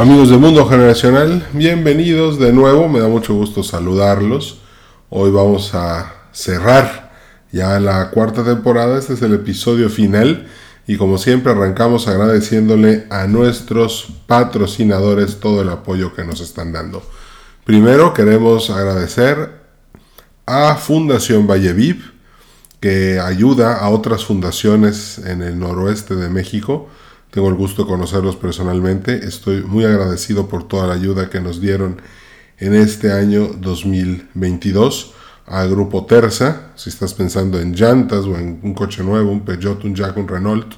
Amigos de Mundo Generacional, bienvenidos de nuevo, me da mucho gusto saludarlos. Hoy vamos a cerrar ya la cuarta temporada, este es el episodio final y como siempre arrancamos agradeciéndole a nuestros patrocinadores todo el apoyo que nos están dando. Primero queremos agradecer a Fundación Valleviv que ayuda a otras fundaciones en el noroeste de México tengo el gusto de conocerlos personalmente. Estoy muy agradecido por toda la ayuda que nos dieron en este año 2022 al grupo Terza. Si estás pensando en llantas o en un coche nuevo, un Peugeot, un Jack, un Renault,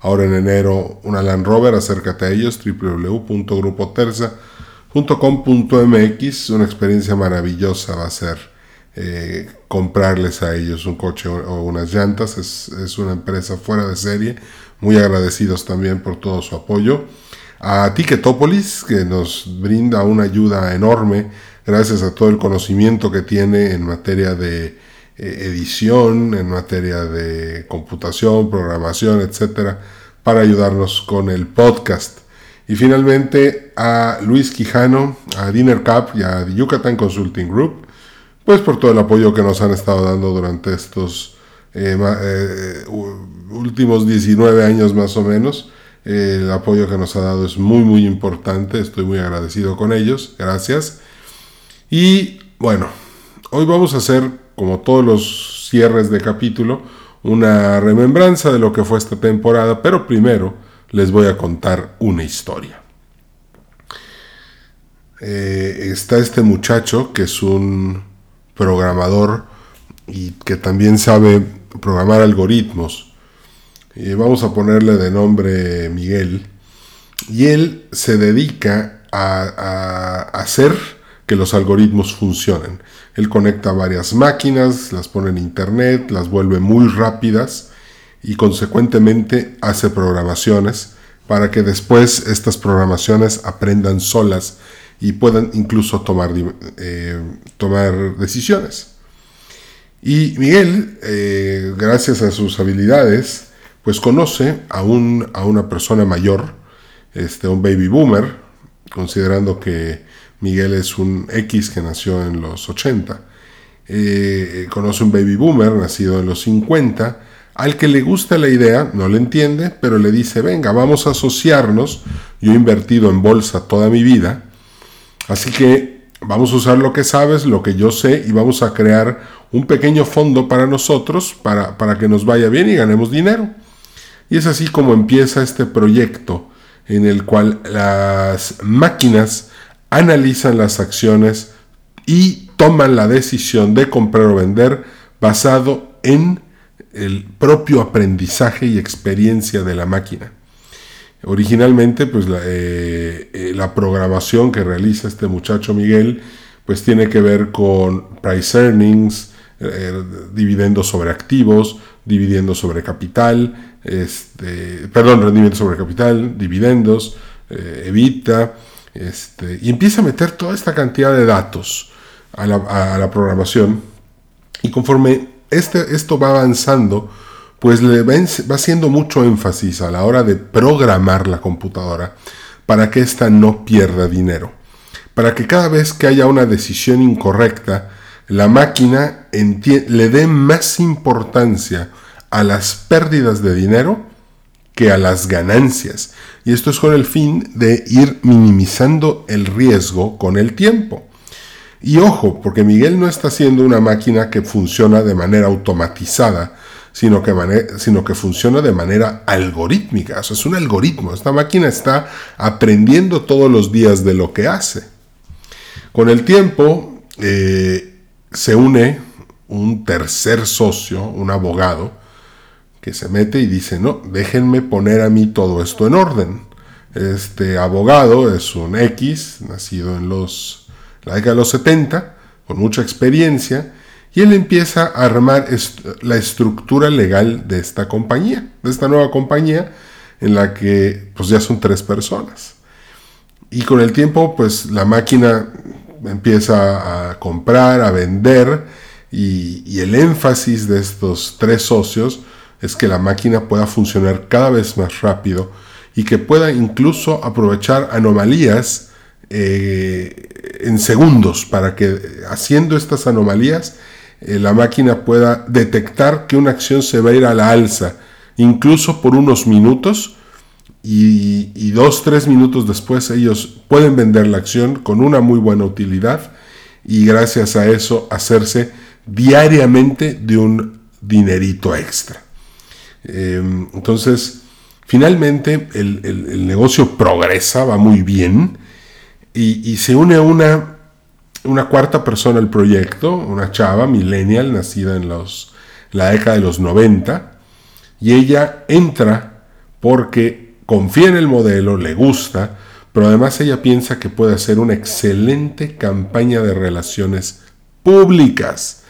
ahora en enero una Land Rover, acércate a ellos, www.grupoterza.com.mx. Una experiencia maravillosa va a ser eh, comprarles a ellos un coche o, unas llantas. Es, es una empresa fuera de serie muy agradecidos también por todo su apoyo. A Ticketopolis, que nos brinda una ayuda enorme gracias a todo el conocimiento que tiene en materia de eh, edición, en materia de computación, programación, etcétera, para ayudarnos con el podcast. Y finalmente a Luis Quijano, a Dinner Cup y a Yucatán Consulting Group, pues por todo el apoyo que nos han estado dando durante estos eh, eh, últimos 19 años más o menos. el apoyo que nos ha dado es muy muy importante, estoy muy agradecido con ellos, gracias. Y bueno, hoy vamos a hacer, como todos los cierres de capítulo, una remembranza de lo que fue esta temporada, pero primero les voy a contar una historia. Eh, está este muchacho que es un programador y que también sabe programar algoritmos. Y vamos a ponerle de nombre Miguel. Y él se dedica a, hacer que los algoritmos funcionen. Él conecta varias máquinas, las pone en internet, las vuelve muy rápidas y consecuentemente hace programaciones para que después estas programaciones aprendan solas y puedan incluso tomar, eh, tomar decisiones. Y Miguel, eh, gracias a sus habilidades, pues conoce a, un, a una persona mayor, este, un baby boomer, considerando que Miguel es un X que nació en los 80. Eh, conoce un baby boomer nacido en los 50, al que le gusta la idea, no le entiende, pero le dice, venga, vamos a asociarnos, yo he invertido en bolsa toda mi vida, así que vamos a usar lo que sabes, lo que yo sé, y vamos a crear un pequeño fondo para nosotros, para, para que nos vaya bien y ganemos dinero. Y es así como empieza este proyecto en el cual las máquinas analizan las acciones y toman la decisión de comprar o vender basado en el propio aprendizaje y experiencia de la máquina. Originalmente, pues la, eh, eh, programación que realiza este muchacho Miguel, pues tiene que ver con price earnings, eh, dividendos sobre activos, dividendos sobre capital, este, perdón, rendimiento sobre capital, dividendos, eh, evita, este, y empieza a meter toda esta cantidad de datos a la, programación. Y conforme este, esto va avanzando, pues le va, va haciendo mucho énfasis a la hora de programar la computadora para que ésta no pierda dinero. Para que cada vez que haya una decisión incorrecta, la máquina le dé más importancia a las pérdidas de dinero que a las ganancias. Y esto es con el fin de ir minimizando el riesgo con el tiempo. Y ojo, porque Miguel no está haciendo una máquina que funciona de manera automatizada, sino que, sino que funciona de manera algorítmica. O es un algoritmo. Esta máquina está aprendiendo todos los días de lo que hace. Con el tiempo, eh, se une un tercer socio, un abogado, que se mete y dice, no, déjenme poner a mí todo esto en orden. Este abogado es un X, nacido en los la década de los 70, con mucha experiencia, y él empieza a armar la estructura legal de esta compañía, de esta nueva compañía, en la que pues ya son tres personas. Y con el tiempo, pues la máquina empieza a comprar, a vender, y, el énfasis de estos tres socios es que la máquina pueda funcionar cada vez más rápido y que pueda incluso aprovechar anomalías eh, en segundos para que haciendo estas anomalías eh, la máquina pueda detectar que una acción se va a ir a la alza, incluso por unos minutos, y, y, dos, tres minutos después ellos pueden vender la acción con una muy buena utilidad y gracias a eso hacerse diariamente de un dinerito extra. Em, entonces, finalmente el, negocio progresa, va muy bien y, se une una, una cuarta persona al proyecto, una chava millennial nacida en los, la década de los 90 y ella entra porque confía en el modelo, le gusta, pero además ella piensa que puede hacer una excelente campaña de relaciones públicas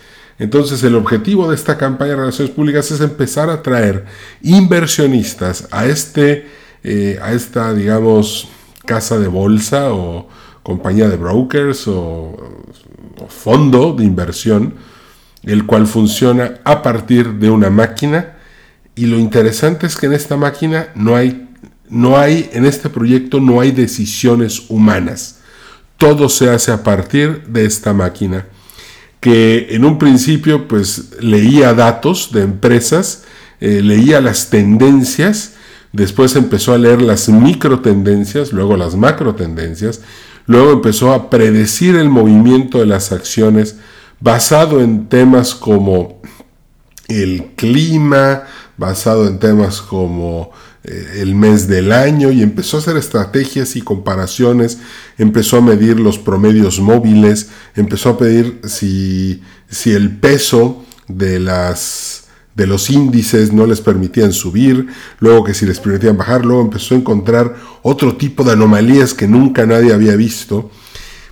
entonces el objetivo de esta campaña de relaciones públicas es empezar a traer inversionistas a, este, eh, a esta, digamos, casa de bolsa o compañía de brokers o, fondo de inversión, el cual funciona a partir de una máquina. Y lo interesante es que en esta máquina no hay, no hay, en este proyecto no hay decisiones humanas. Todo se hace a partir de esta máquina que en un principio pues leía datos de empresas, eh, leía las tendencias, después empezó a leer las micro tendencias, luego las macro tendencias, luego empezó a predecir el movimiento de las acciones basado en temas como el clima, basado en temas como el mes del año y empezó a hacer estrategias y comparaciones, empezó a medir los promedios móviles, empezó a pedir si, si el peso de las de los índices no les permitían subir, luego que si les permitían bajar, luego empezó a encontrar otro tipo de anomalías que nunca nadie había visto.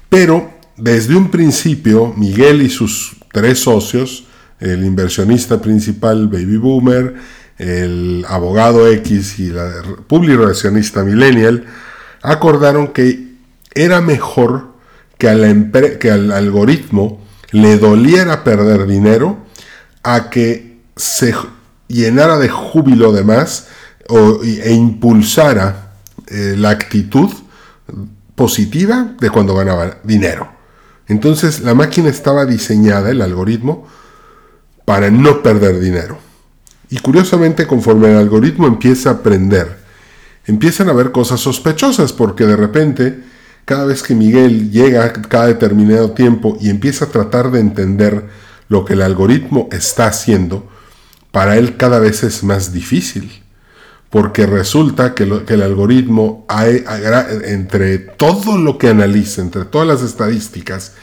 Pero desde un principio, Miguel y sus tres socios, el inversionista principal Baby Boomer, el abogado X y la publicacionista millennial acordaron que era mejor que, al algoritmo le doliera perder dinero a que se llenara de júbilo de más e impulsara eh, la actitud positiva de cuando ganaba dinero. Entonces la máquina estaba diseñada, el algoritmo, para no perder dinero. Y curiosamente, conforme el algoritmo empieza a aprender, empiezan a ver cosas sospechosas, porque de repente, cada vez que Miguel llega cada determinado tiempo y empieza a tratar de entender lo que el algoritmo está haciendo, para él cada vez es más difícil. Porque resulta que, el algoritmo, entre todo lo que analiza, entre todas las estadísticas,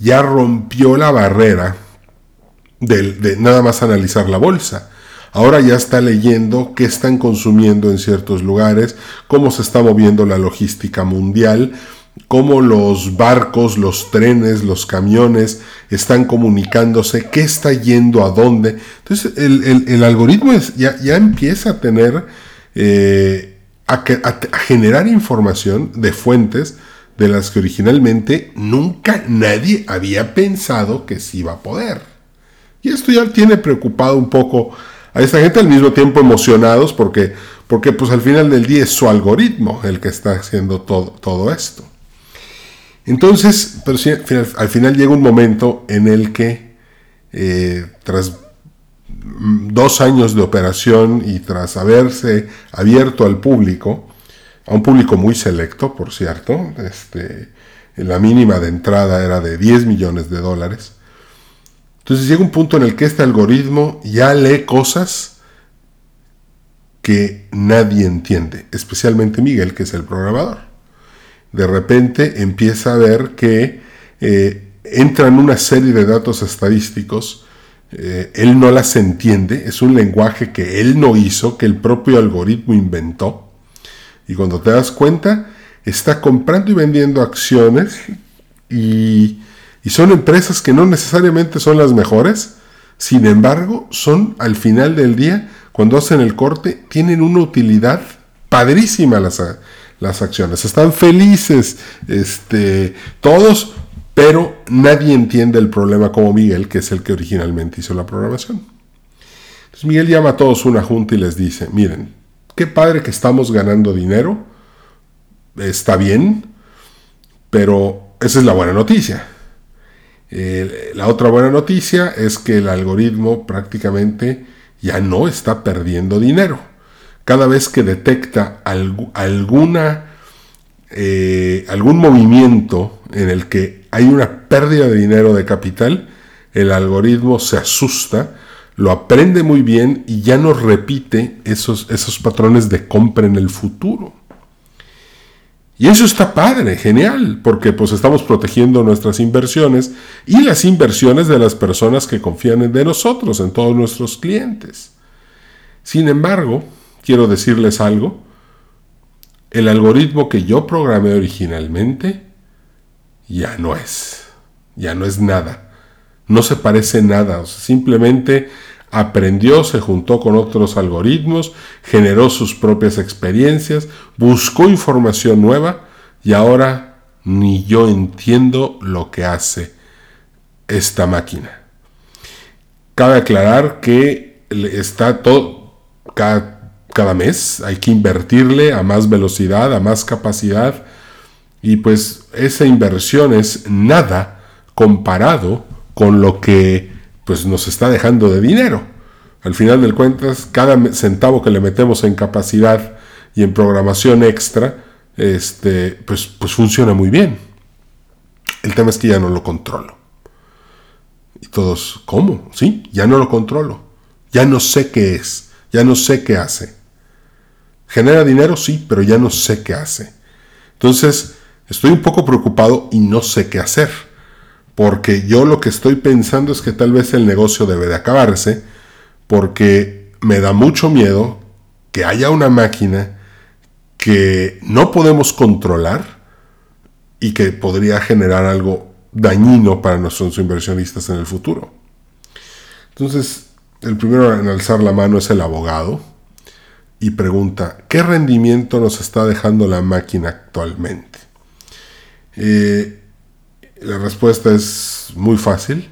ya rompió la barrera de nada más analizar la bolsa Ahora ya está leyendo qué están consumiendo en ciertos lugares, cómo se está moviendo la logística mundial, cómo los barcos, los trenes, los camiones están comunicándose, qué está yendo a dónde. Entonces el, algoritmo ya, empieza a tener, eh, a, a generar información de fuentes de las que originalmente nunca nadie había pensado que se iba a poder. Y esto ya tiene preocupado un poco a esta gente al mismo tiempo emocionados porque, porque pues al final del día es su algoritmo el que está haciendo todo, todo esto. Entonces, pero al final llega un momento en el que eh, tras dos años de operación y tras haberse abierto al público, a un público muy selecto, por cierto, este, la mínima de entrada era de 10 millones de dólares, entonces llega un punto en el que este algoritmo ya lee cosas que nadie entiende, especialmente Miguel, que es el programador. De repente empieza a ver que eh, entran una serie de datos estadísticos, eh, él no las entiende, es un lenguaje que él no hizo, que el propio algoritmo inventó. Y cuando te das cuenta, está comprando y vendiendo acciones Y, y son empresas que no necesariamente son las mejores, sin embargo, son al final del día, cuando hacen el corte, tienen una utilidad padrísima las, las acciones. Están felices este, todos, pero nadie entiende el problema como Miguel, que es el que originalmente hizo la programación. Entonces Miguel llama a todos una junta y les dice, miren, qué padre que estamos ganando dinero, está bien, pero esa es la buena noticia. La otra buena noticia es que el algoritmo prácticamente ya no está perdiendo dinero cada vez que detecta alguna, eh, algún movimiento en el que hay una pérdida de dinero de capital, el algoritmo se asusta, lo aprende muy bien y ya no repite esos, esos patrones de compra en el futuro. Y eso está padre, genial, porque pues estamos protegiendo nuestras inversiones y las inversiones de las personas que confían en de nosotros, en todos nuestros clientes. Sin embargo, quiero decirles algo. El algoritmo que yo programé originalmente ya no es. Ya no es nada. No se parece nada. simplemente aprendió, se juntó con otros algoritmos, generó sus propias experiencias, buscó información nueva y ahora ni yo entiendo lo que hace esta máquina. Cabe aclarar que está todo, cada cada mes, hay que invertirle a más velocidad, a más capacidad, y pues esa inversión es nada comparado con lo que pues nos está dejando de dinero. Al final del cuentas, cada centavo que le metemos en capacidad y en programación extra, este, pues, pues funciona muy bien. El tema es que ya no lo controlo. Y todos, ¿cómo? Sí, ya no lo controlo. Ya no sé qué es. Ya no sé qué hace. Genera dinero, sí, pero ya no sé qué hace. Entonces, estoy un poco preocupado y no sé qué hacer. Porque yo lo que estoy pensando es que tal vez el negocio debe de acabarse, porque me da mucho miedo que haya una máquina que no podemos controlar y que podría generar algo dañino para nuestros inversionistas en el futuro. Entonces, el primero en alzar la mano es el abogado y pregunta, ¿qué rendimiento nos está dejando la máquina actualmente? Eh, la respuesta es muy fácil.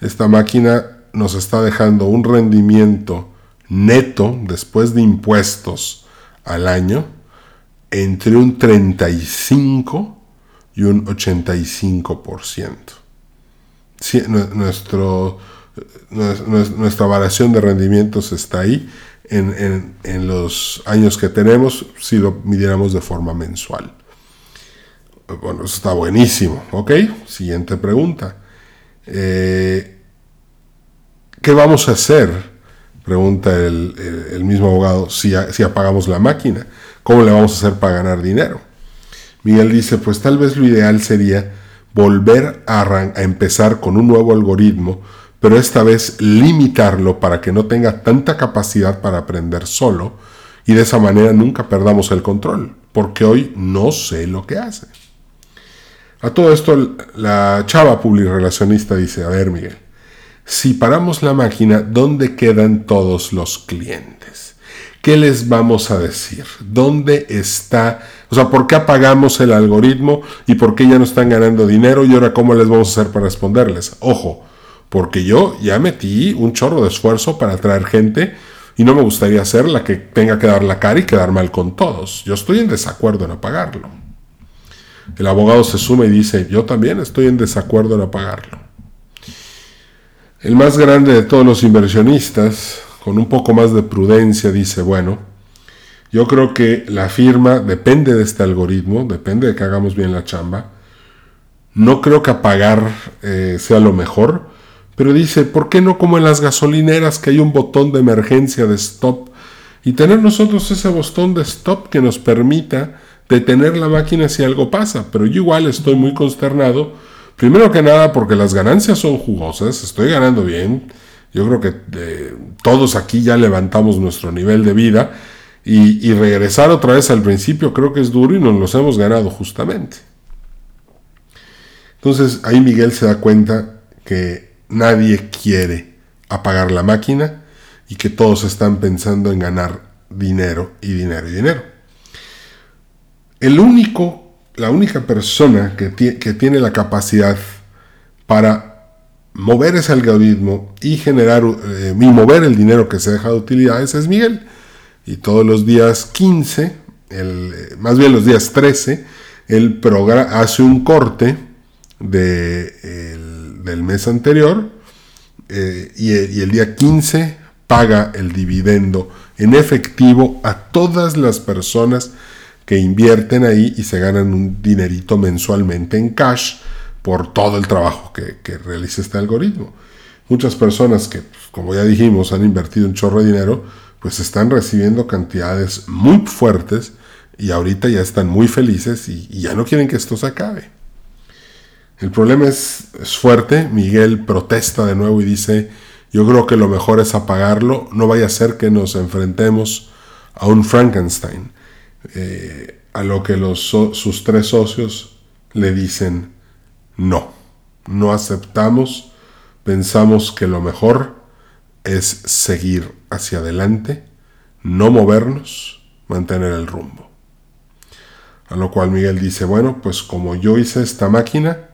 Esta máquina nos está dejando un rendimiento neto después de impuestos al año entre un 35 y un 85%. nuestro, nuestra variación de rendimientos está ahí en, los años que tenemos si lo midiéramos de forma mensual. Bueno, eso está buenísimo. Ok, siguiente pregunta. Eh, ¿Qué vamos a hacer? Pregunta el, mismo abogado, si, apagamos la máquina. ¿Cómo le vamos a hacer para ganar dinero? Miguel dice, pues tal vez lo ideal sería volver a, a empezar con un nuevo algoritmo pero esta vez limitarlo para que no tenga tanta capacidad para aprender solo y de esa manera nunca perdamos el control, porque hoy no sé lo que hace. A todo esto la chava publirelacionista dice, a ver Miguel, si paramos la máquina, ¿dónde quedan todos los clientes? ¿Qué les vamos a decir? ¿Dónde está? O sea, ¿por qué apagamos el algoritmo y por qué ya no están ganando dinero? Y ahora, ¿cómo les vamos a hacer para responderles? Ojo, porque yo ya metí un chorro de esfuerzo para atraer gente y no me gustaría ser la que tenga que dar la cara y quedar mal con todos. Yo estoy en desacuerdo en apagarlo. El abogado se suma y dice, yo también estoy en desacuerdo en apagarlo. El más grande de todos los inversionistas, con un poco más de prudencia, dice, bueno, yo creo que la firma depende de este algoritmo, depende de que hagamos bien la chamba. No creo que apagar eh, sea lo mejor, pero dice, ¿por qué no como en las gasolineras que hay un botón de emergencia de stop? Y tener nosotros ese botón de stop que nos permita detener la máquina si algo pasa. Pero yo igual estoy muy consternado. Primero que nada porque las ganancias son jugosas, estoy ganando bien. Yo creo que eh, todos aquí ya levantamos nuestro nivel de vida. Y, y regresar otra vez al principio creo que es duro y nos los hemos ganado justamente. Entonces ahí Miguel se da cuenta que nadie quiere apagar la máquina y que todos están pensando en ganar dinero y dinero y dinero. El único, la única persona que, tiene la capacidad para mover ese algoritmo y generar eh, y mover el dinero que se deja de utilidades es Miguel. Y todos los días 15, el, eh, más bien los días 13, él hace un corte de, del mes anterior eh, y, y el día 15 paga el dividendo en efectivo a todas las personas que invierten ahí y se ganan un dinerito mensualmente en cash por todo el trabajo que, realiza este algoritmo. Muchas personas que, pues, como ya dijimos, han invertido un chorro de dinero, pues están recibiendo cantidades muy fuertes y ahorita ya están muy felices y, ya no quieren que esto se acabe. El problema es, fuerte, Miguel protesta de nuevo y dice, yo creo que lo mejor es apagarlo, no vaya a ser que nos enfrentemos a un Frankenstein, eh, a lo que sus tres socios le dicen, no, no aceptamos, pensamos que lo mejor es seguir hacia adelante, no movernos, mantener el rumbo. A lo cual Miguel dice, bueno, pues como yo hice esta máquina,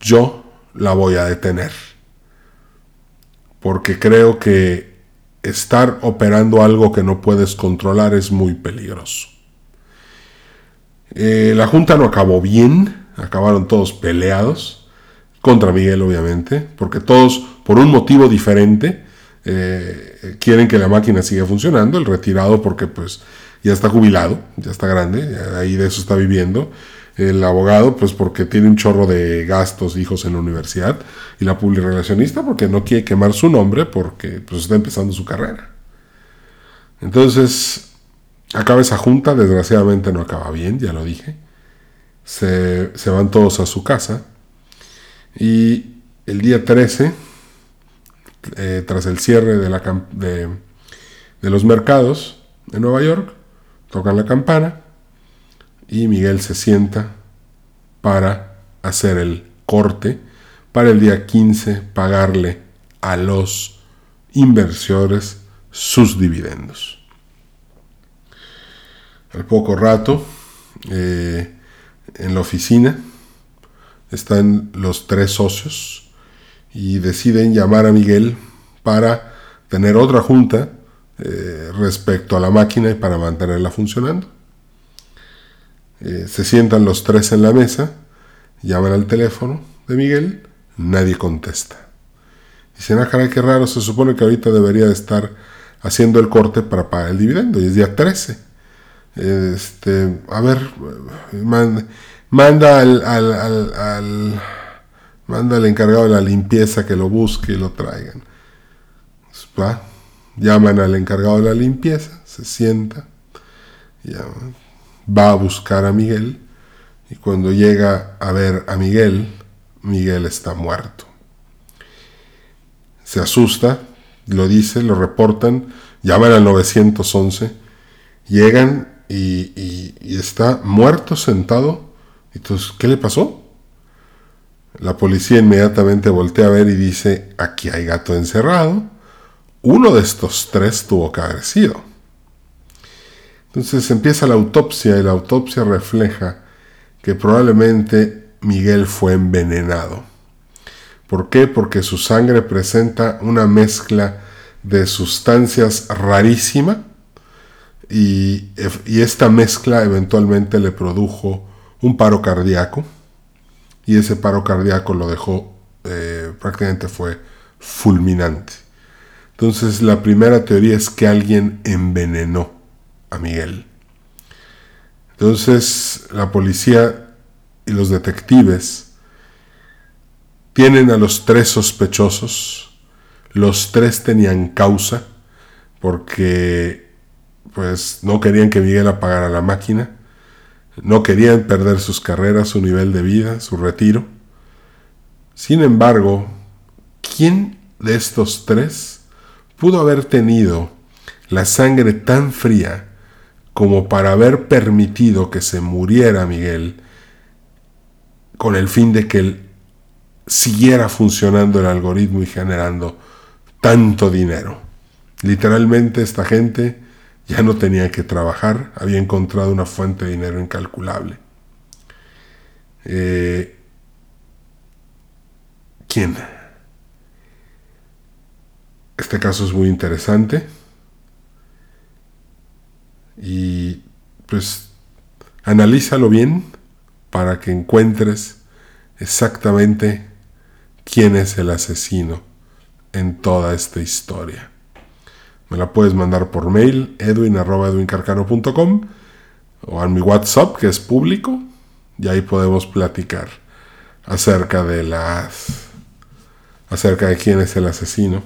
yo la voy a detener. Porque creo que estar operando algo que no puedes controlar es muy peligroso. Eh, la junta no acabó bien, acabaron todos peleados contra Miguel obviamente, porque todos por un motivo diferente eh, quieren que la máquina siga funcionando, el retirado porque pues ya está jubilado, ya está grande, ahí de eso está viviendo, el abogado pues porque tiene un chorro de gastos, hijos en la universidad, y la publirelacionista porque no quiere quemar su nombre porque pues está empezando su carrera. Entonces, acaba esa junta, desgraciadamente no acaba bien, ya lo dije se, van todos a su casa y el día 13, eh, tras el cierre de, la, de, de los mercados de Nueva York, tocan la campana y Miguel se sienta para hacer el corte para el día 15 pagarle a los inversores sus dividendos. Al poco rato, eh, en la oficina, están los tres socios y deciden llamar a Miguel para tener otra junta eh, respecto a la máquina y para mantenerla funcionando. Eh, se sientan los tres en la mesa, llaman al teléfono de Miguel, nadie contesta. Dicen, ah, caray, qué raro, se supone que ahorita debería estar haciendo el corte para pagar el dividendo y es día 13. Este, a ver, manda al, al, manda al encargado de la limpieza que lo busque y lo traigan. Va, llaman al encargado de la limpieza, se sienta, va a buscar a Miguel y cuando llega a ver a Miguel, Miguel está muerto. Se asusta, lo dice, lo reportan, llaman al 911, llegan y, está muerto sentado. Entonces, ¿qué le pasó? La policía inmediatamente voltea a ver y dice, aquí hay gato encerrado. Uno de estos tres tuvo que haber sido. Entonces empieza la autopsia y la autopsia refleja que probablemente Miguel fue envenenado. ¿Por qué? Porque su sangre presenta una mezcla de sustancias rarísima y, esta mezcla eventualmente le produjo un paro cardíaco y ese paro cardíaco lo dejó eh, prácticamente fue fulminante. Entonces la primera teoría es que alguien envenenó a Miguel. Entonces la policía y los detectives tienen a los tres sospechosos. Los tres tenían causa porque pues no querían que Miguel apagara la máquina, no querían perder sus carreras, su nivel de vida, su retiro. Sin embargo, ¿quién de estos tres pudo haber tenido la sangre tan fría como para haber permitido que se muriera Miguel con el fin de que siguiera funcionando el algoritmo y generando tanto dinero. Literalmente esta gente ya no tenía que trabajar, había encontrado una fuente de dinero incalculable. Eh, ¿Quién? Este caso es muy interesante y pues analízalo bien para que encuentres exactamente quién es el asesino en toda esta historia. Me la puedes mandar por mail edwin.edwincarcano.com o a mi WhatsApp que es público y ahí podemos platicar acerca de las acerca de quién es el asesino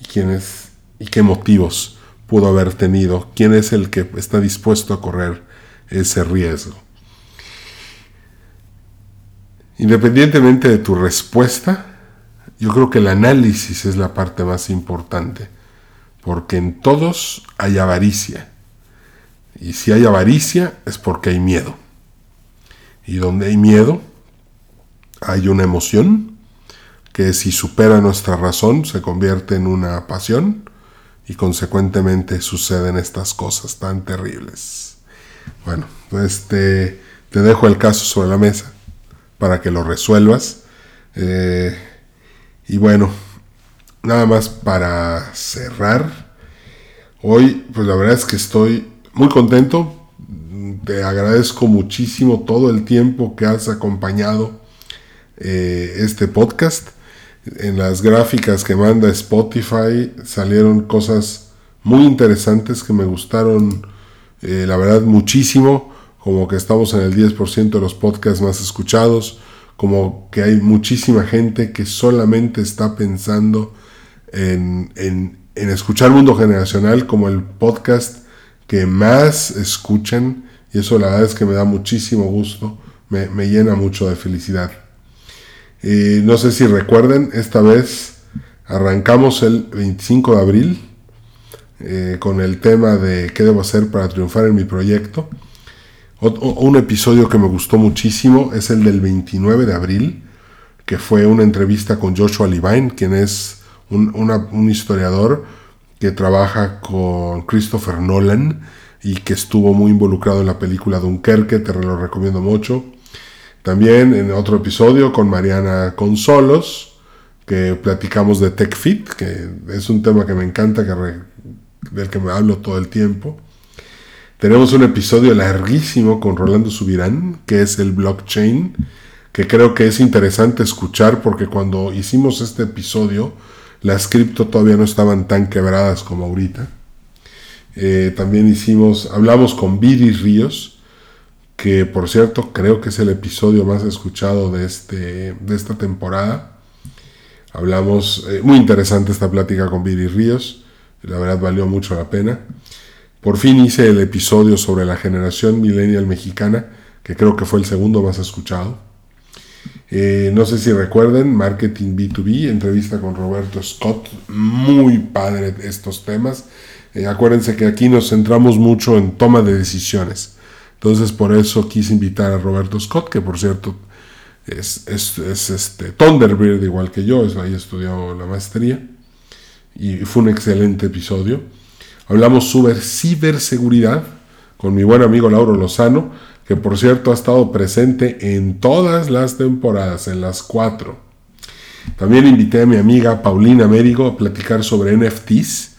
y quién es y qué motivos pudo haber tenido, quién es el que está dispuesto a correr ese riesgo. Independientemente de tu respuesta, yo creo que el análisis es la parte más importante, porque en todos hay avaricia. Y si hay avaricia es porque hay miedo. Y donde hay miedo, hay una emoción que si supera nuestra razón se convierte en una pasión y consecuentemente suceden estas cosas tan terribles. Bueno, este, te dejo el caso sobre la mesa para que lo resuelvas. Eh, y bueno, nada más para cerrar. Hoy, pues la verdad es que estoy muy contento. Te agradezco muchísimo todo el tiempo que has acompañado eh, este podcast. En las gráficas que manda Spotify salieron cosas muy interesantes que me gustaron, eh, la verdad, muchísimo. Como que estamos en el 10% de los podcasts más escuchados como que hay muchísima gente que solamente está pensando en, en, escuchar Mundo Generacional como el podcast que más escuchan y eso la verdad es que me da muchísimo gusto, me, llena mucho de felicidad. No sé si recuerden, esta vez arrancamos el 25 de abril eh, con el tema de qué debo hacer para triunfar en mi proyecto un episodio que me gustó muchísimo es el del 29 de abril, que fue una entrevista con Joshua Levine, quien es un, historiador que trabaja con Christopher Nolan y que estuvo muy involucrado en la película Dunkerque, te lo recomiendo mucho. También en otro episodio con Mariana Consolos, que platicamos de TechFit, que es un tema que me encanta, que del que me hablo todo el tiempo. Tenemos un episodio larguísimo con Rolando Subirán, que es el blockchain, que creo que es interesante escuchar porque cuando hicimos este episodio, las cripto todavía no estaban tan quebradas como ahorita. Eh, también hicimos, hablamos con Viri Ríos, que por cierto creo que es el episodio más escuchado de, este, de esta temporada. Hablamos, eh, muy interesante esta plática con Viri Ríos, la verdad valió mucho la pena. Por fin hice el episodio sobre la generación millennial mexicana, que creo que fue el segundo más escuchado. Eh, no sé si recuerden, Marketing B2B, entrevista con Roberto Scott, muy padre estos temas. Eh, acuérdense que aquí nos centramos mucho en toma de decisiones. Entonces por eso quise invitar a Roberto Scott, que por cierto es, es, este Thunderbird igual que yo, ahí estudió la maestría. Y fue un excelente episodio. Hablamos sobre ciberseguridad con mi buen amigo Lauro Lozano, que por cierto ha estado presente en todas las temporadas, en las cuatro. También invité a mi amiga Paulina Mérigo a platicar sobre NFTs,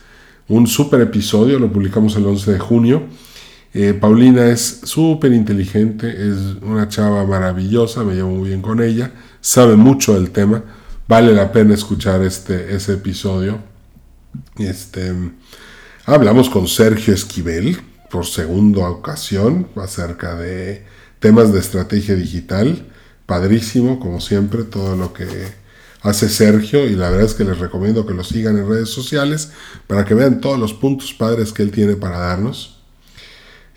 un super episodio, lo publicamos el 11 de junio. Eh, Paulina es súper inteligente, es una chava maravillosa, me llevo muy bien con ella, sabe mucho del tema, vale la pena escuchar este, ese episodio. Este, Hablamos con Sergio Esquivel por segunda ocasión acerca de temas de estrategia digital. Padrísimo, como siempre, todo lo que hace Sergio y la verdad es que les recomiendo que lo sigan en redes sociales para que vean todos los puntos padres que él tiene para darnos.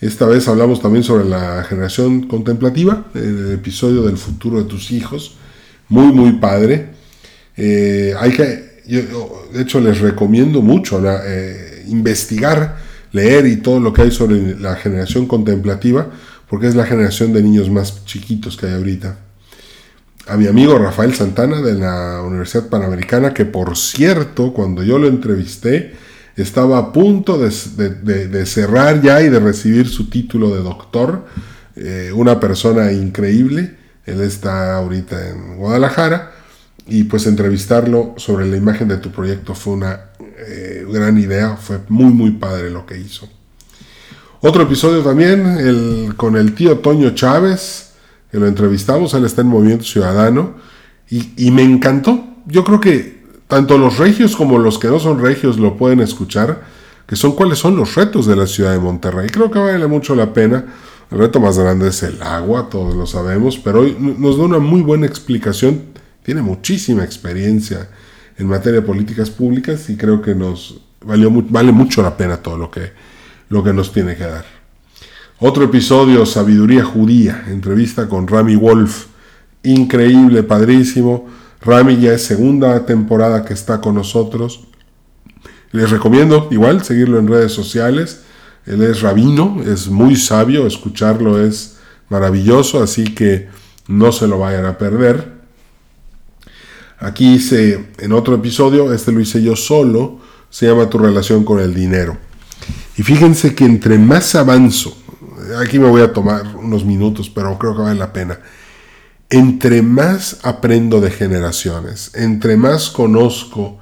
Esta vez hablamos también sobre la generación contemplativa, el episodio del futuro de tus hijos, muy muy padre. Eh, hay que, de hecho les recomiendo mucho eh, investigar, leer y todo lo que hay sobre la generación contemplativa, porque es la generación de niños más chiquitos que hay ahorita. a mi amigo Rafael Santana de la Universidad Panamericana, que por cierto, cuando yo lo entrevisté, estaba a punto de, cerrar ya y de recibir su título de doctor. Eh, una persona increíble. Él está ahorita en Guadalajara. Y pues entrevistarlo sobre la imagen de tu proyecto fue una eh, gran idea. Fue muy, muy padre lo que hizo. Otro episodio también el, con el tío Toño Chávez, que lo entrevistamos. Él está en Movimiento Ciudadano. Y me encantó. Yo creo que tanto los regios como los que no son regios lo pueden escuchar, que son cuáles son los retos de la ciudad de Monterrey. Creo que vale mucho la pena. El reto más grande es el agua, todos lo sabemos, pero hoy nos da una muy buena explicación. Tiene muchísima experiencia en materia de políticas públicas y creo que nos vale mucho la pena todo lo que, lo que nos tiene que dar. Otro episodio, Sabiduría Judía, entrevista con Rami Wolf. Increíble, padrísimo Rami ya es segunda temporada que está con nosotros. Les recomiendo igual seguirlo en redes sociales. Él es rabino, es muy sabio, escucharlo es maravilloso, así que no se lo vayan a perder. Aquí hice en otro episodio, este lo hice yo solo, se llama Tu relación con el dinero. Y fíjense que entre más avanzo, aquí me voy a tomar unos minutos, pero creo que vale la pena entre más aprendo de generaciones, entre más conozco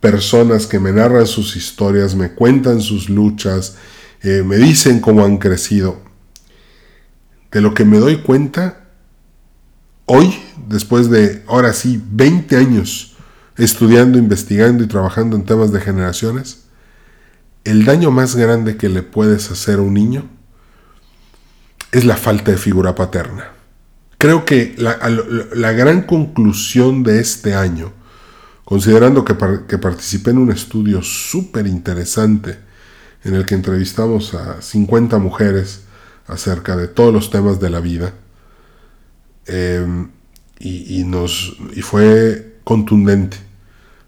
personas que me narran sus historias, me cuentan sus luchas, eh, me dicen cómo han crecido, de lo que me doy cuenta hoy, después de, ahora sí, 20 años estudiando, investigando y trabajando en temas de generaciones, el daño más grande que le puedes hacer a un niño es la falta de figura paterna. Creo que la, gran conclusión de este año, considerando que, que participé en un estudio súper interesante en el que entrevistamos a 50 mujeres acerca de todos los temas de la vida, em, y, nos, y fue contundente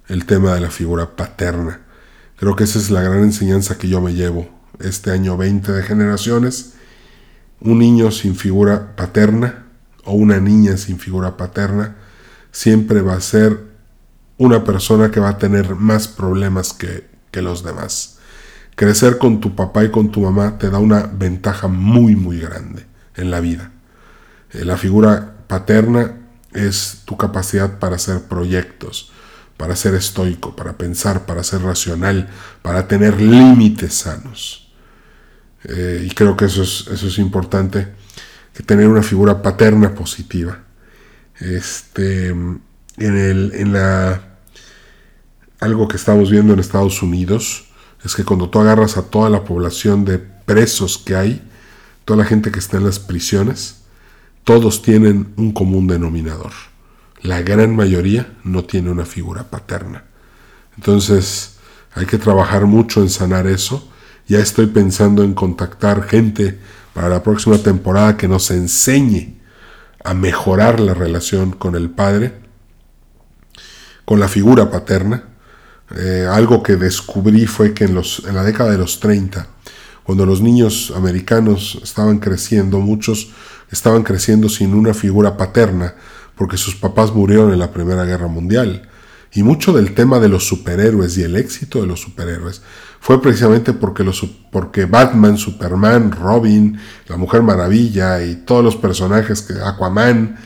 el tema de la figura paterna. Creo que esa es la gran enseñanza que yo me llevo este año 20 de generaciones. Un niño sin figura paterna o una niña sin figura paterna siempre va a ser una persona que va a tener más problemas que, los demás. Crecer con tu papá y con tu mamá te da una ventaja muy muy grande en la vida. Eh, la figura paterna es tu capacidad para hacer proyectos, para ser estoico, para pensar, para ser racional, para tener límites sanos. Eh, y creo que eso es, eso es importante que tener una figura paterna positiva. Este, en, el, en la, algo que estamos viendo en Estados Unidos es que cuando tú agarras a toda la población de presos que hay, toda la gente que está en las prisiones, todos tienen un común denominador. La gran mayoría no tiene una figura paterna. Entonces hay que trabajar mucho en sanar eso. Ya estoy pensando en contactar gente para la próxima temporada que nos enseñe a mejorar la relación con el padre, con la figura paterna. Eh, algo que descubrí fue que en, los, en la década de los 30, cuando los niños americanos estaban creciendo, muchos estaban creciendo sin una figura paterna, porque sus papás murieron en la Primera Guerra Mundial. Y mucho del tema de los superhéroes y el éxito de los superhéroes fue precisamente porque, los, porque Batman, Superman, Robin, la Mujer Maravilla y todos los personajes que Aquaman,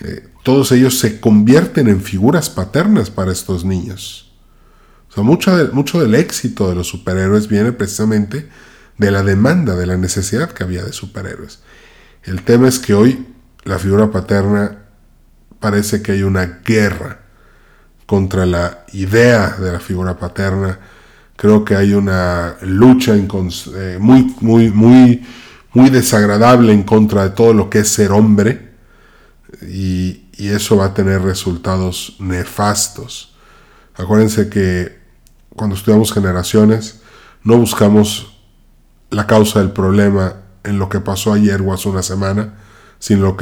eh, todos ellos se convierten en figuras paternas para estos niños. O sea, mucho, mucho del éxito de los superhéroes viene precisamente de la demanda, de la necesidad que había de superhéroes. El tema es que hoy la figura paterna parece que hay una guerra contra la idea de la figura paterna, Creo que hay una lucha eh, muy, muy, muy, muy desagradable en contra de todo lo que es ser hombre y, eso va a tener resultados nefastos. Acuérdense que cuando estudiamos generaciones no buscamos la causa del problema en lo que pasó ayer o hace una semana, sino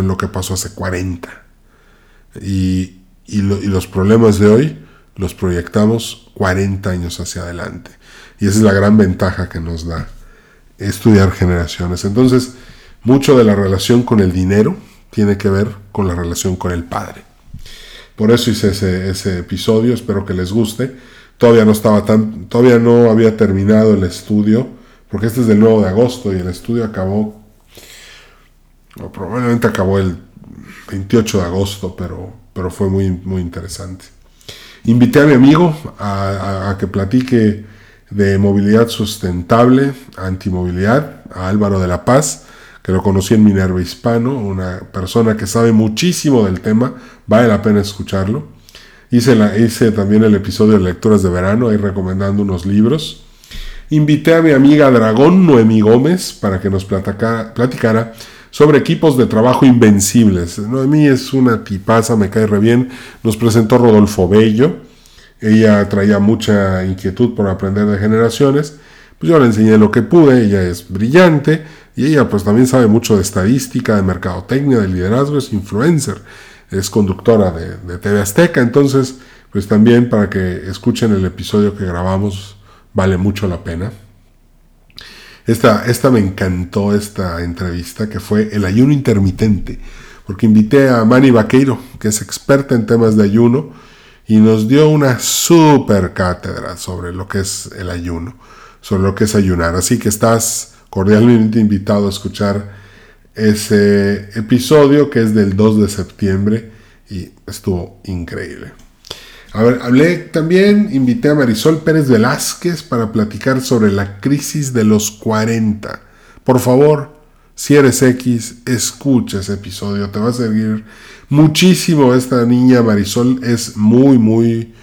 en lo que pasó hace 40. Y, y los problemas de hoy los proyectamos 40 años hacia adelante. Y esa es la gran ventaja que nos da estudiar generaciones. Entonces, mucho de la relación con el dinero tiene que ver con la relación con el Padre. Por eso hice ese, episodio, espero que les guste. Todavía no estaba tan, todavía no había terminado el estudio, porque este es del 9 de agosto y el estudio acabó, o probablemente acabó el 28 de agosto, pero, pero fue muy, muy interesante. Invité a mi amigo a, que platique de movilidad sustentable, antimovilidad, a Álvaro de la Paz, que lo conocí en Minerva Hispano, una persona que sabe muchísimo del tema, vale la pena escucharlo. Hice, también el episodio de Lecturas de Verano, ahí recomendando unos libros. Invité a mi amiga Dragón Noemí Gómez para que nos platicara sobre equipos de trabajo invencibles. Noemí es una tipaza, me cae re bien. Nos presentó Rodolfo Bello. Ella traía mucha inquietud por aprender de generaciones. Pues yo le enseñé lo que pude, ella es brillante y ella pues también sabe mucho de estadística, de mercadotecnia, de liderazgo, es influencer, es conductora de, de TV Azteca, entonces pues también para que escuchen el episodio que grabamos vale mucho la pena. Esta, esta me encantó, esta entrevista, que fue el ayuno intermitente, porque invité a Manny Vaqueiro, que es experta en temas de ayuno, y nos dio una super cátedra sobre lo que es el ayuno, sobre lo que es ayunar. Así que estás cordialmente invitado a escuchar ese episodio que es del 2 de septiembre y estuvo increíble. A ver, hablé también, invité a Marisol Pérez Velázquez para platicar sobre la crisis de los 40. Por favor, si eres X, escucha ese episodio, te va a servir muchísimo. Esta niña Marisol es muy, muy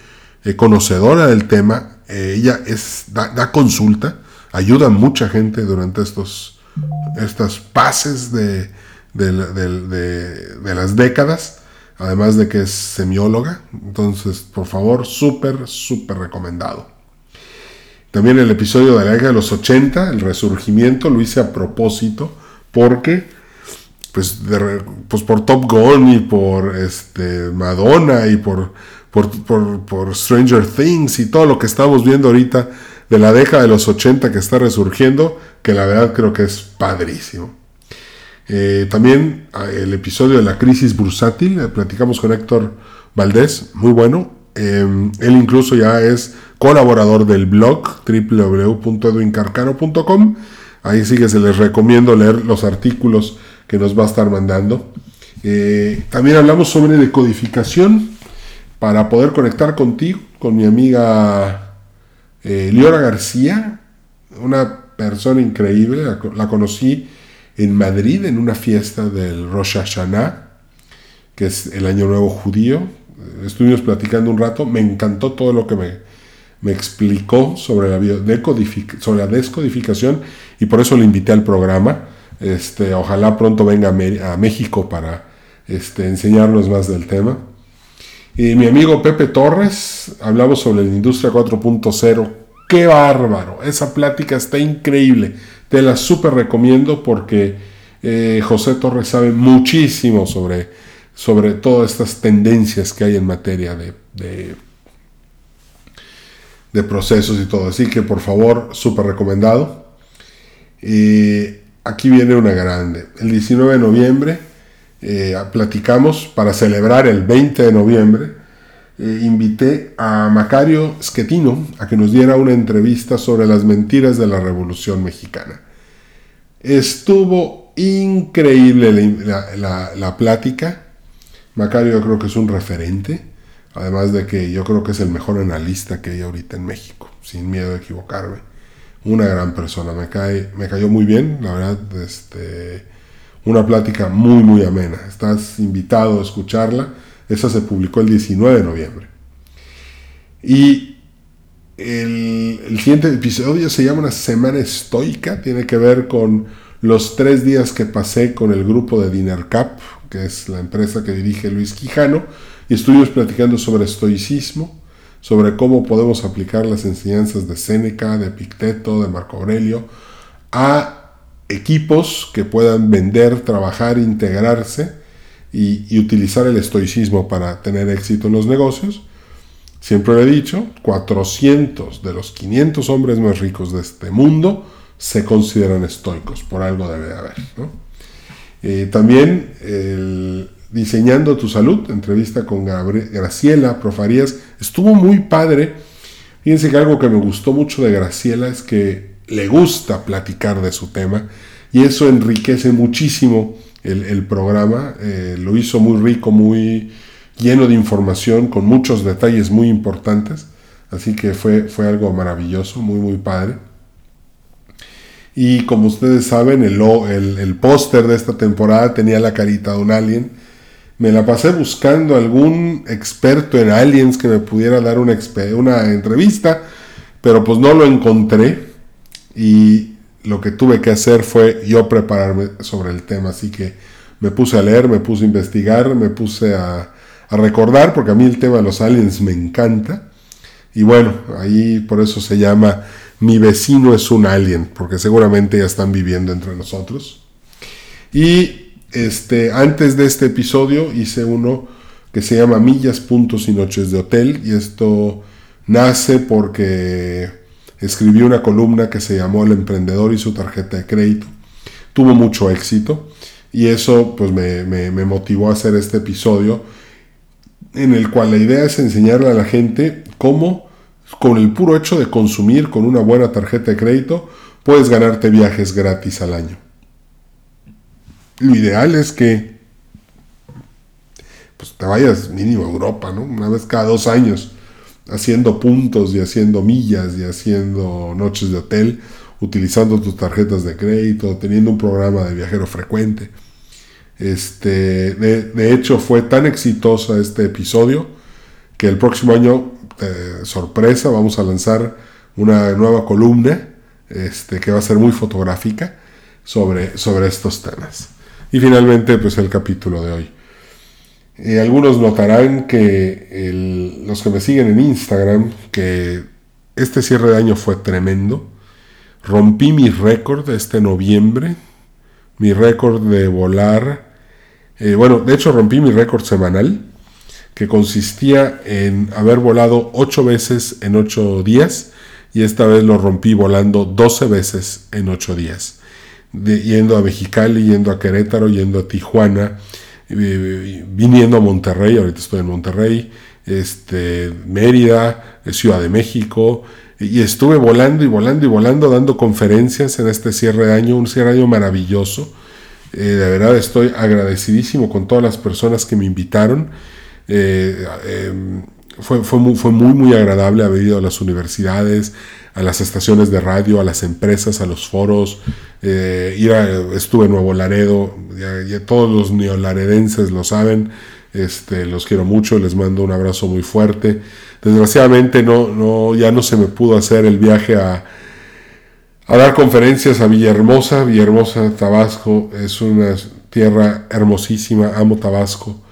eh, conocedora del tema. Eh, ella es, da, consulta, ayuda a mucha gente durante estos, estas pases de, de las décadas además de que es semióloga. Entonces, por favor, súper, súper recomendado. También el episodio de la década de los 80, el resurgimiento, lo hice a propósito porque, pues, pues por Top Gun y por este, Madonna y por, por, por Stranger Things y todo lo que estamos viendo ahorita de la década de los 80 que está resurgiendo, que la verdad creo que es padrísimo. Eh, también ah, el episodio de la crisis bursátil, eh, platicamos con Héctor Valdés, muy bueno. Em, él incluso ya es colaborador del blog www.edwincarcano.com. Ahí sí que se les recomiendo leer los artículos que nos va a estar mandando. Eh, también hablamos sobre decodificación para poder conectar contigo, con mi amiga Liora García, una persona increíble, la conocí en Madrid en una fiesta del Rosh Hashanah, que es el Año Nuevo Judío. Estuvimos platicando un rato, me encantó todo lo que me, me explicó sobre la, sobre la descodificación y por eso le invité al programa. Este, ojalá pronto venga a, México para este, enseñarnos más del tema. Y mi amigo Pepe Torres, hablamos sobre la industria 4.0. ¡Qué bárbaro! Esa plática está increíble te la súper recomiendo porque eh, José Torres sabe muchísimo sobre, sobre todas estas tendencias que hay en materia de, de, procesos y todo. Así que por favor, súper recomendado. Y aquí viene una grande. El 19 de noviembre eh, platicamos para celebrar el 20 de noviembre. Eh, invité a Macario Schettino a que nos diera una entrevista sobre las mentiras de la Revolución Mexicana. Estuvo increíble la, plática. Macario yo creo que es un referente, además de que yo creo que es el mejor analista que hay ahorita en México, sin miedo de equivocarme. Una gran persona, me, cae, me cayó muy bien, la verdad, este, una plática muy, muy amena. Estás invitado a escucharla. Esa se publicó el 19 de noviembre. Y el, siguiente episodio se llama Una Semana Estoica, tiene que ver con los tres días que pasé con el grupo de DinnerCap, que es la empresa que dirige Luis Quijano, y estuvimos platicando sobre estoicismo, sobre cómo podemos aplicar las enseñanzas de Séneca, de Picteto, de Marco Aurelio, a equipos que puedan vender, trabajar, integrarse y, utilizar el estoicismo para tener éxito en los negocios Siempre lo he dicho, 400 de los 500 hombres más ricos de este mundo se consideran estoicos, por algo debe de haber. Eh, también Diseñando tu Salud, entrevista con Graciela Profarías, estuvo muy padre. Fíjense que algo que me gustó mucho de Graciela es que le gusta platicar de su tema y eso enriquece muchísimo el, programa. Eh, lo hizo muy rico, muy lleno de información, con muchos detalles muy importantes. Así que fue, fue algo maravilloso, muy, muy padre. Y como ustedes saben, el, el, póster de esta temporada tenía la carita de un alien. Me la pasé buscando algún experto en aliens que me pudiera dar una, una entrevista, pero pues no lo encontré. Y lo que tuve que hacer fue yo prepararme sobre el tema. Así que me puse a leer, me puse a investigar, me puse a, recordar, porque a mí el tema de los aliens me encanta. Y bueno, ahí por eso se llama Mi vecino es un alien, porque seguramente ya están viviendo entre nosotros. Y este, antes de este episodio hice uno que se llama Millas, Puntos y Noches de Hotel, y esto nace porque escribí una columna que se llamó El emprendedor y su tarjeta de crédito. Tuvo mucho éxito y eso pues me, me motivó a hacer este episodio en el cual la idea es enseñarle a la gente cómo con el puro hecho de consumir con una buena tarjeta de crédito, puedes ganarte viajes gratis al año. Lo ideal es que pues, te vayas mínimo a Europa, ¿no? Una vez cada dos años, haciendo puntos y haciendo millas y haciendo noches de hotel, utilizando tus tarjetas de crédito, teniendo un programa de viajero frecuente. Este, de, hecho, fue tan exitoso este episodio que el próximo año sorpresa, vamos a lanzar una nueva columna este, que va a ser muy fotográfica sobre, sobre estos temas. Y finalmente, pues el capítulo de hoy. Algunos notarán que los que me siguen en Instagram, que este cierre de año fue tremendo. Rompí mi récord este noviembre, mi récord de volar. Eh, bueno, de hecho rompí mi récord semanal que consistía en haber volado ocho veces en ocho días y esta vez lo rompí volando 12 veces en ocho días, yendo a Mexicali, yendo a Querétaro, yendo a Tijuana, viniendo a Monterrey, ahorita estoy en Monterrey, este, Mérida, Ciudad de México, y estuve volando y volando y volando, dando conferencias en este cierre de año, un cierre de año maravilloso. Eh, de verdad estoy agradecidísimo con todas las personas que me invitaron eh, em, fue, fue, muy, fue muy, muy agradable haber ido a las universidades, a las estaciones de radio, a las empresas, a los foros. Eh, ir estuve en Nuevo Laredo, ya, todos los neolaredenses lo saben. Este, los quiero mucho, les mando un abrazo muy fuerte. Desgraciadamente no, no, ya no se me pudo hacer el viaje a, a dar conferencias a Villahermosa. Villahermosa, Tabasco, es una tierra hermosísima, amo Tabasco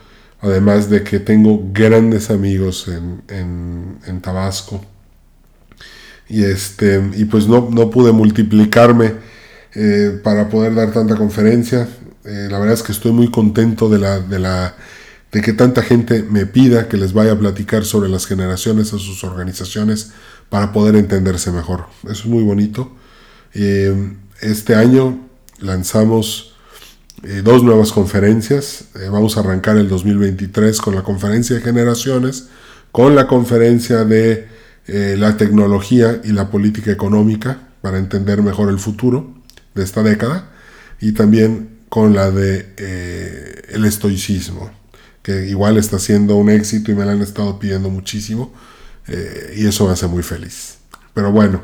además de que tengo grandes amigos en, Tabasco. Y, este, y pues no, no pude multiplicarme eh, para poder dar tanta conferencia. Eh, la verdad es que estoy muy contento de, la, de, la, de que tanta gente me pida que les vaya a platicar sobre las generaciones a sus organizaciones para poder entenderse mejor. Eso es muy bonito. Eh, este año lanzamos dos nuevas conferencias. Vamos a arrancar el 2023 con la conferencia de generaciones, con la conferencia de eh, la tecnología y la política económica para entender mejor el futuro de esta década y también con la de el estoicismo que igual está siendo un éxito y me la han estado pidiendo muchísimo y eso me hace muy feliz. Pero bueno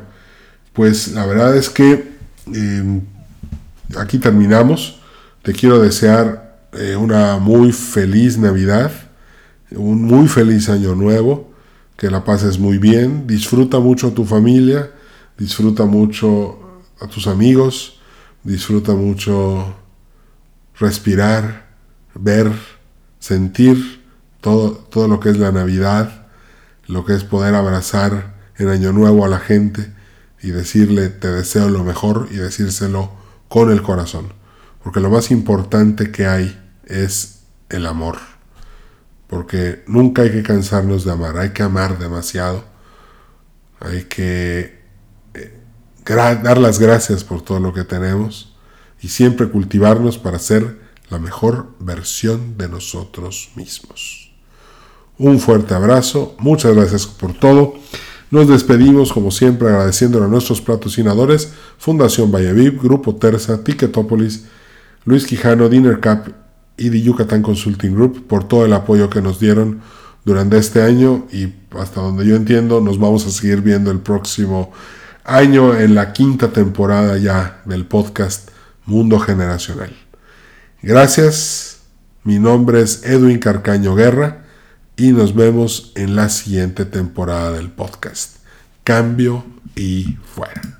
pues la verdad es que aquí terminamos. Te quiero desear eh, una muy feliz Navidad, un muy feliz año nuevo, que la pases muy bien, disfruta mucho a tu familia, disfruta mucho a tus amigos, disfruta mucho respirar, ver, sentir todo, todo lo que es la Navidad, lo que es poder abrazar en Año Nuevo a la gente y decirle te deseo lo mejor y decírselo con el corazón porque lo más importante que hay es el amor. Porque nunca hay que cansarnos de amar, hay que amar demasiado. Hay que eh, dar las gracias por todo lo que tenemos y siempre cultivarnos para ser la mejor versión de nosotros mismos. Un fuerte abrazo, muchas gracias por todo. Nos despedimos como siempre agradeciendo a nuestros patrocinadores, Fundación Valleviv, Grupo Terza, Ticketopolis, Luis Quijano, Dinner Cup y The Yucatán Consulting Group por todo el apoyo que nos dieron durante este año y hasta donde yo entiendo nos vamos a seguir viendo el próximo año en la quinta temporada ya del podcast Mundo Generacional. Gracias, mi nombre es Edwin Carcaño Guerra y nos vemos en la siguiente temporada del podcast. Cambio y fuera.